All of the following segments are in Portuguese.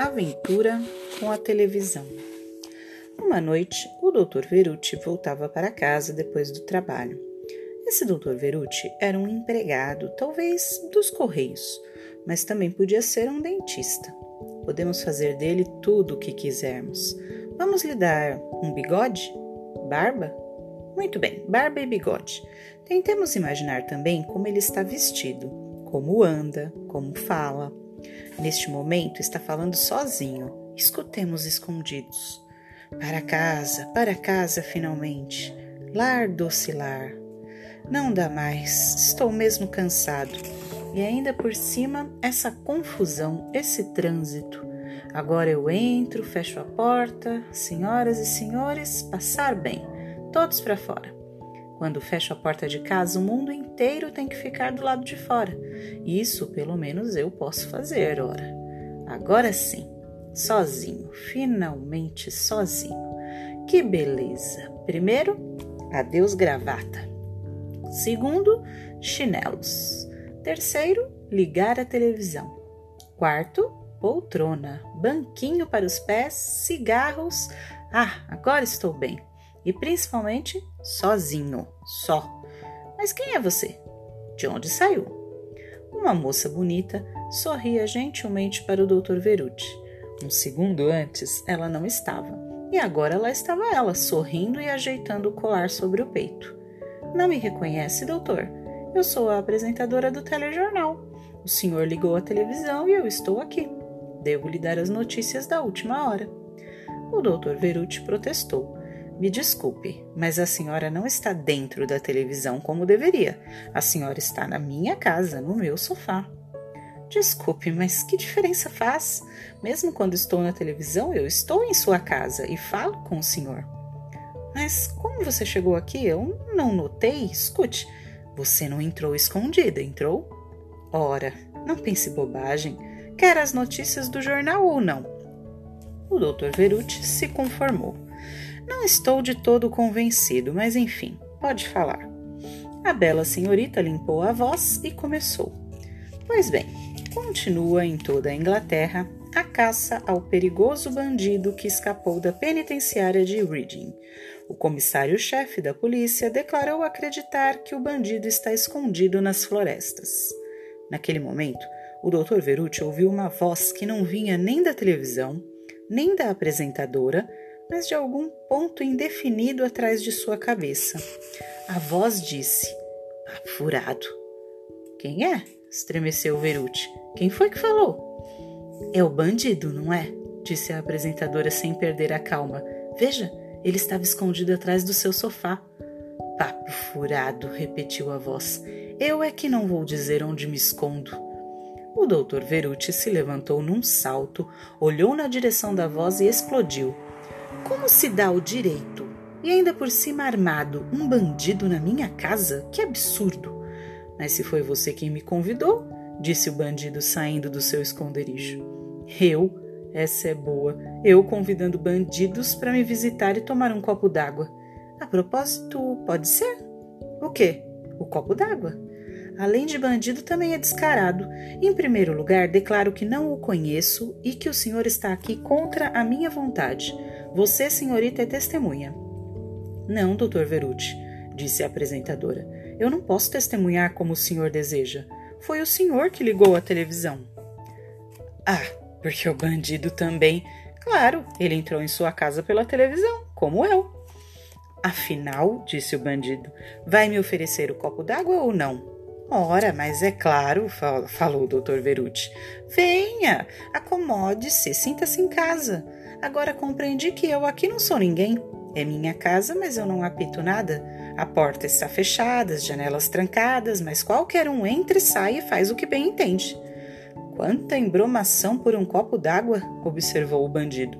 Aventura com a televisão. Uma noite, o Dr. Verucci voltava para casa depois do trabalho. Esse Dr. Verucci era um empregado, talvez dos correios, mas também podia ser um dentista. Podemos fazer dele tudo o que quisermos. Vamos lhe dar um bigode? Barba? Muito bem, barba e bigode. Tentemos imaginar também como ele está vestido, como anda, como fala. Neste momento está falando sozinho. Escutemos escondidos. Para casa, para casa finalmente. Lar doce lar. Não dá mais, estou mesmo cansado. E ainda por cima, essa confusão, esse trânsito. Agora eu entro, fecho a porta, senhoras e senhores, passar bem, todos para fora. Quando fecho a porta de casa, o mundo inteiro tem que ficar do lado de fora. Isso, pelo menos, eu posso fazer, ora. Agora sim, sozinho, finalmente sozinho. Que beleza! Primeiro, adeus gravata. Segundo, chinelos. Terceiro, ligar a televisão. Quarto, poltrona, banquinho para os pés, cigarros. Ah, agora estou bem e principalmente sozinho, só. Mas quem é você? De onde saiu? Uma moça bonita sorria gentilmente para o Dr. Verucci. Um segundo antes, ela não estava, e agora lá estava ela, sorrindo e ajeitando o colar sobre o peito. Não me reconhece, doutor? Eu sou a apresentadora do telejornal. O senhor ligou a televisão e eu estou aqui. Devo lhe dar as notícias da última hora. O doutor Verucci protestou me desculpe, mas a senhora não está dentro da televisão como deveria. A senhora está na minha casa, no meu sofá. Desculpe, mas que diferença faz? Mesmo quando estou na televisão, eu estou em sua casa e falo com o senhor. Mas como você chegou aqui? Eu não notei. Escute, você não entrou escondida, entrou? Ora, não pense bobagem. Quer as notícias do jornal ou não? O Dr. Verucci se conformou. Não estou de todo convencido, mas enfim, pode falar. A bela senhorita limpou a voz e começou. Pois bem, continua em toda a Inglaterra a caça ao perigoso bandido que escapou da penitenciária de Reading. O comissário-chefe da polícia declarou acreditar que o bandido está escondido nas florestas. Naquele momento, o Dr. Verucci ouviu uma voz que não vinha nem da televisão, nem da apresentadora, mas de algum ponto indefinido atrás de sua cabeça. A voz disse: Papo furado. Quem é? estremeceu Verucci. Quem foi que falou? É o bandido, não é? disse a apresentadora sem perder a calma. Veja, ele estava escondido atrás do seu sofá. Papo furado, repetiu a voz. Eu é que não vou dizer onde me escondo. O doutor Verucci se levantou num salto, olhou na direção da voz e explodiu. Como se dá o direito? E ainda por cima armado, um bandido na minha casa? Que absurdo! Mas se foi você quem me convidou, disse o bandido saindo do seu esconderijo. Eu? Essa é boa. Eu convidando bandidos para me visitar e tomar um copo d'água. A propósito, pode ser? O quê? O copo d'água. Além de bandido, também é descarado. Em primeiro lugar, declaro que não o conheço e que o senhor está aqui contra a minha vontade. Você, senhorita, é testemunha. Não, doutor Verucci, disse a apresentadora. Eu não posso testemunhar como o senhor deseja. Foi o senhor que ligou a televisão. Ah, porque o bandido também. Claro, ele entrou em sua casa pela televisão, como eu. Afinal, disse o bandido, vai me oferecer o copo d'água ou não? Ora, mas é claro, falou o doutor Verucci. Venha, acomode-se, sinta-se em casa. Agora compreendi que eu aqui não sou ninguém. É minha casa, mas eu não apito nada. A porta está fechada, as janelas trancadas, mas qualquer um entra e sai e faz o que bem entende. Quanta embromação por um copo d'água, observou o bandido.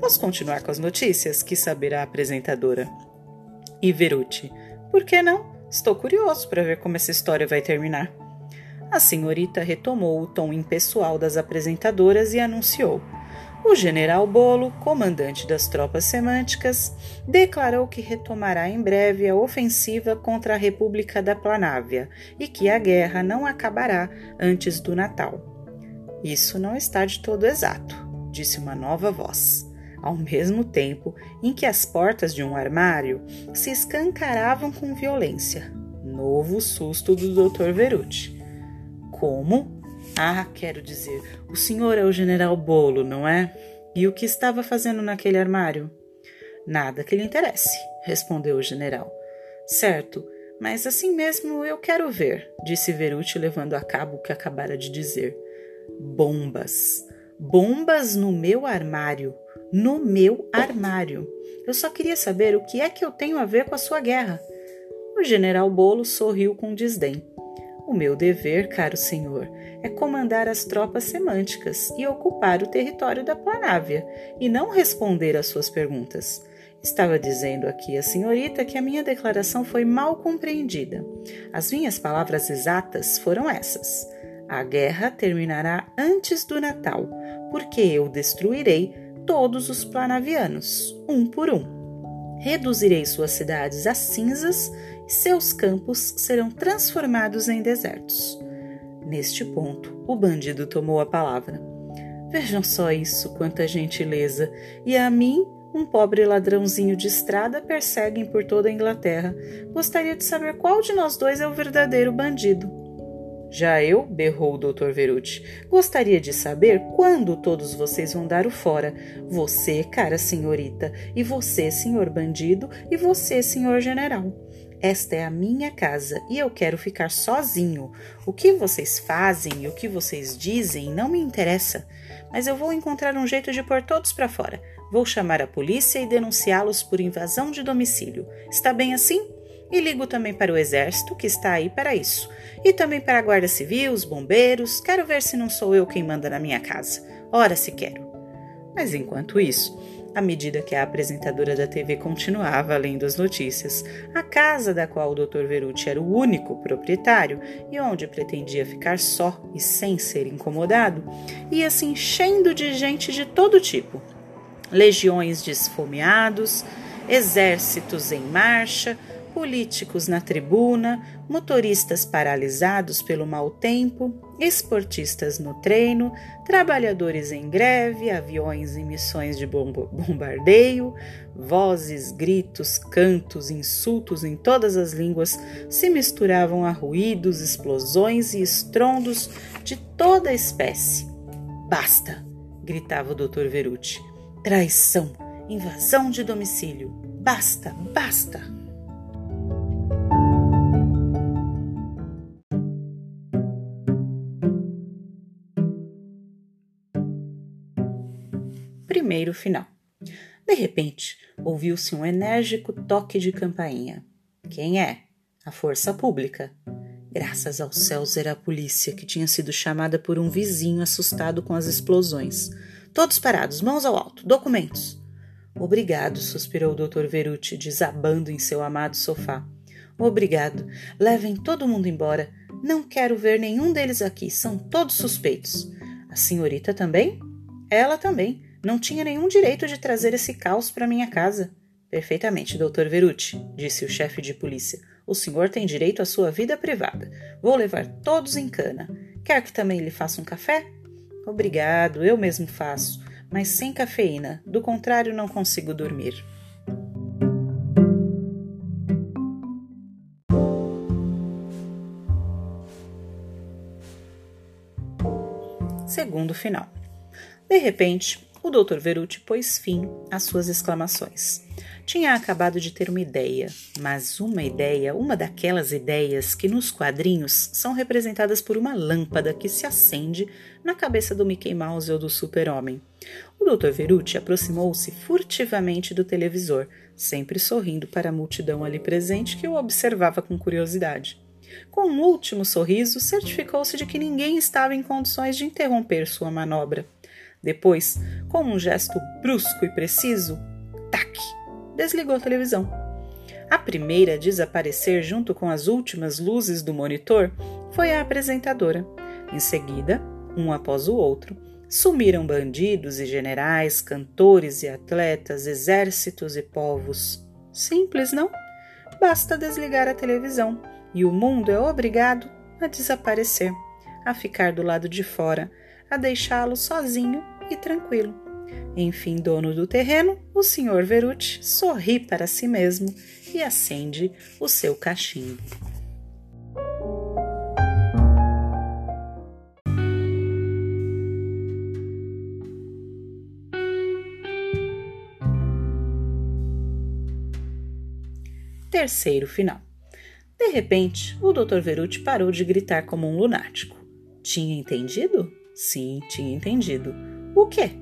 Posso continuar com as notícias? quis saber a apresentadora. E Verucci, por que não? Estou curioso para ver como essa história vai terminar. A senhorita retomou o tom impessoal das apresentadoras e anunciou. O general Bolo, comandante das tropas semânticas, declarou que retomará em breve a ofensiva contra a República da Planávia e que a guerra não acabará antes do Natal. Isso não está de todo exato. disse uma nova voz, ao mesmo tempo em que as portas de um armário se escancaravam com violência. Novo susto do Dr. Verucci. Como? Ah, quero dizer, o senhor é o general Bolo, não é? E o que estava fazendo naquele armário? Nada que lhe interesse, respondeu o general. Certo, mas assim mesmo eu quero ver, disse Verucci levando a cabo o que acabara de dizer. Bombas. Bombas no meu armário. No meu armário. Eu só queria saber o que é que eu tenho a ver com a sua guerra. O general Bolo sorriu com desdém. O meu dever, caro senhor, é comandar as tropas semânticas e ocupar o território da Planávia, e não responder às suas perguntas. Estava dizendo aqui a senhorita que a minha declaração foi mal compreendida. As minhas palavras exatas foram essas: A guerra terminará antes do Natal, porque eu destruirei todos os planavianos, um por um. Reduzirei suas cidades a cinzas seus campos serão transformados em desertos. Neste ponto, o bandido tomou a palavra. Vejam só isso, quanta gentileza! E a mim, um pobre ladrãozinho de estrada, perseguem por toda a Inglaterra. Gostaria de saber qual de nós dois é o verdadeiro bandido. Já eu, berrou o Dr. Verucci, gostaria de saber quando todos vocês vão dar o fora. Você, cara senhorita, e você, senhor bandido, e você, senhor general. Esta é a minha casa e eu quero ficar sozinho. O que vocês fazem e o que vocês dizem não me interessa, mas eu vou encontrar um jeito de pôr todos para fora. Vou chamar a polícia e denunciá-los por invasão de domicílio. Está bem assim? E ligo também para o exército, que está aí para isso. E também para a guarda civil, os bombeiros. Quero ver se não sou eu quem manda na minha casa. Ora, se quero. Mas enquanto isso, à medida que a apresentadora da TV continuava lendo as notícias, a casa da qual o Dr. Verucci era o único proprietário e onde pretendia ficar só e sem ser incomodado, ia se enchendo de gente de todo tipo. Legiões de esfomeados, exércitos em marcha, políticos na tribuna, motoristas paralisados pelo mau tempo, esportistas no treino, trabalhadores em greve, aviões em missões de bombardeio, vozes, gritos, cantos, insultos em todas as línguas se misturavam a ruídos, explosões e estrondos de toda espécie. Basta! gritava o Dr. Verucci. Traição, invasão de domicílio. Basta, basta! Primeiro final. De repente, ouviu-se um enérgico toque de campainha. Quem é? A força pública. Graças aos céus era a polícia, que tinha sido chamada por um vizinho assustado com as explosões. Todos parados, mãos ao alto, documentos. Obrigado, suspirou o Dr. Verucci, desabando em seu amado sofá. Obrigado. Levem todo mundo embora. Não quero ver nenhum deles aqui. São todos suspeitos. A senhorita também? Ela também. Não tinha nenhum direito de trazer esse caos para minha casa. Perfeitamente, doutor Verucci, disse o chefe de polícia. O senhor tem direito à sua vida privada. Vou levar todos em cana. Quer que também lhe faça um café? Obrigado, eu mesmo faço, mas sem cafeína. Do contrário, não consigo dormir. Segundo final. De repente, o Dr. Verucci pôs fim às suas exclamações. Tinha acabado de ter uma ideia, mas uma ideia, uma daquelas ideias que nos quadrinhos são representadas por uma lâmpada que se acende na cabeça do Mickey Mouse ou do Super-Homem. O Dr. Verucci aproximou-se furtivamente do televisor, sempre sorrindo para a multidão ali presente que o observava com curiosidade. Com um último sorriso, certificou-se de que ninguém estava em condições de interromper sua manobra. Depois, com um gesto brusco e preciso, tac, desligou a televisão. A primeira a desaparecer junto com as últimas luzes do monitor foi a apresentadora. Em seguida, um após o outro, sumiram bandidos e generais, cantores e atletas, exércitos e povos. Simples, não? Basta desligar a televisão e o mundo é obrigado a desaparecer, a ficar do lado de fora, a deixá-lo sozinho e tranquilo. Enfim, dono do terreno, o senhor Verucci sorri para si mesmo e acende o seu cachimbo. Terceiro final. De repente, o Dr. Verucci parou de gritar como um lunático. Tinha entendido? Sim, tinha entendido. O quê?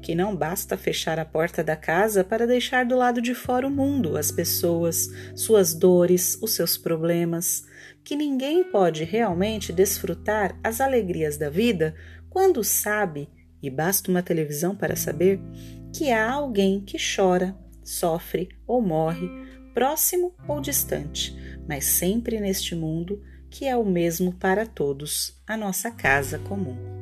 Que não basta fechar a porta da casa para deixar do lado de fora o mundo, as pessoas, suas dores, os seus problemas. Que ninguém pode realmente desfrutar as alegrias da vida quando sabe, e basta uma televisão para saber, que há alguém que chora, sofre ou morre, próximo ou distante mas sempre neste mundo que é o mesmo para todos, a nossa casa comum.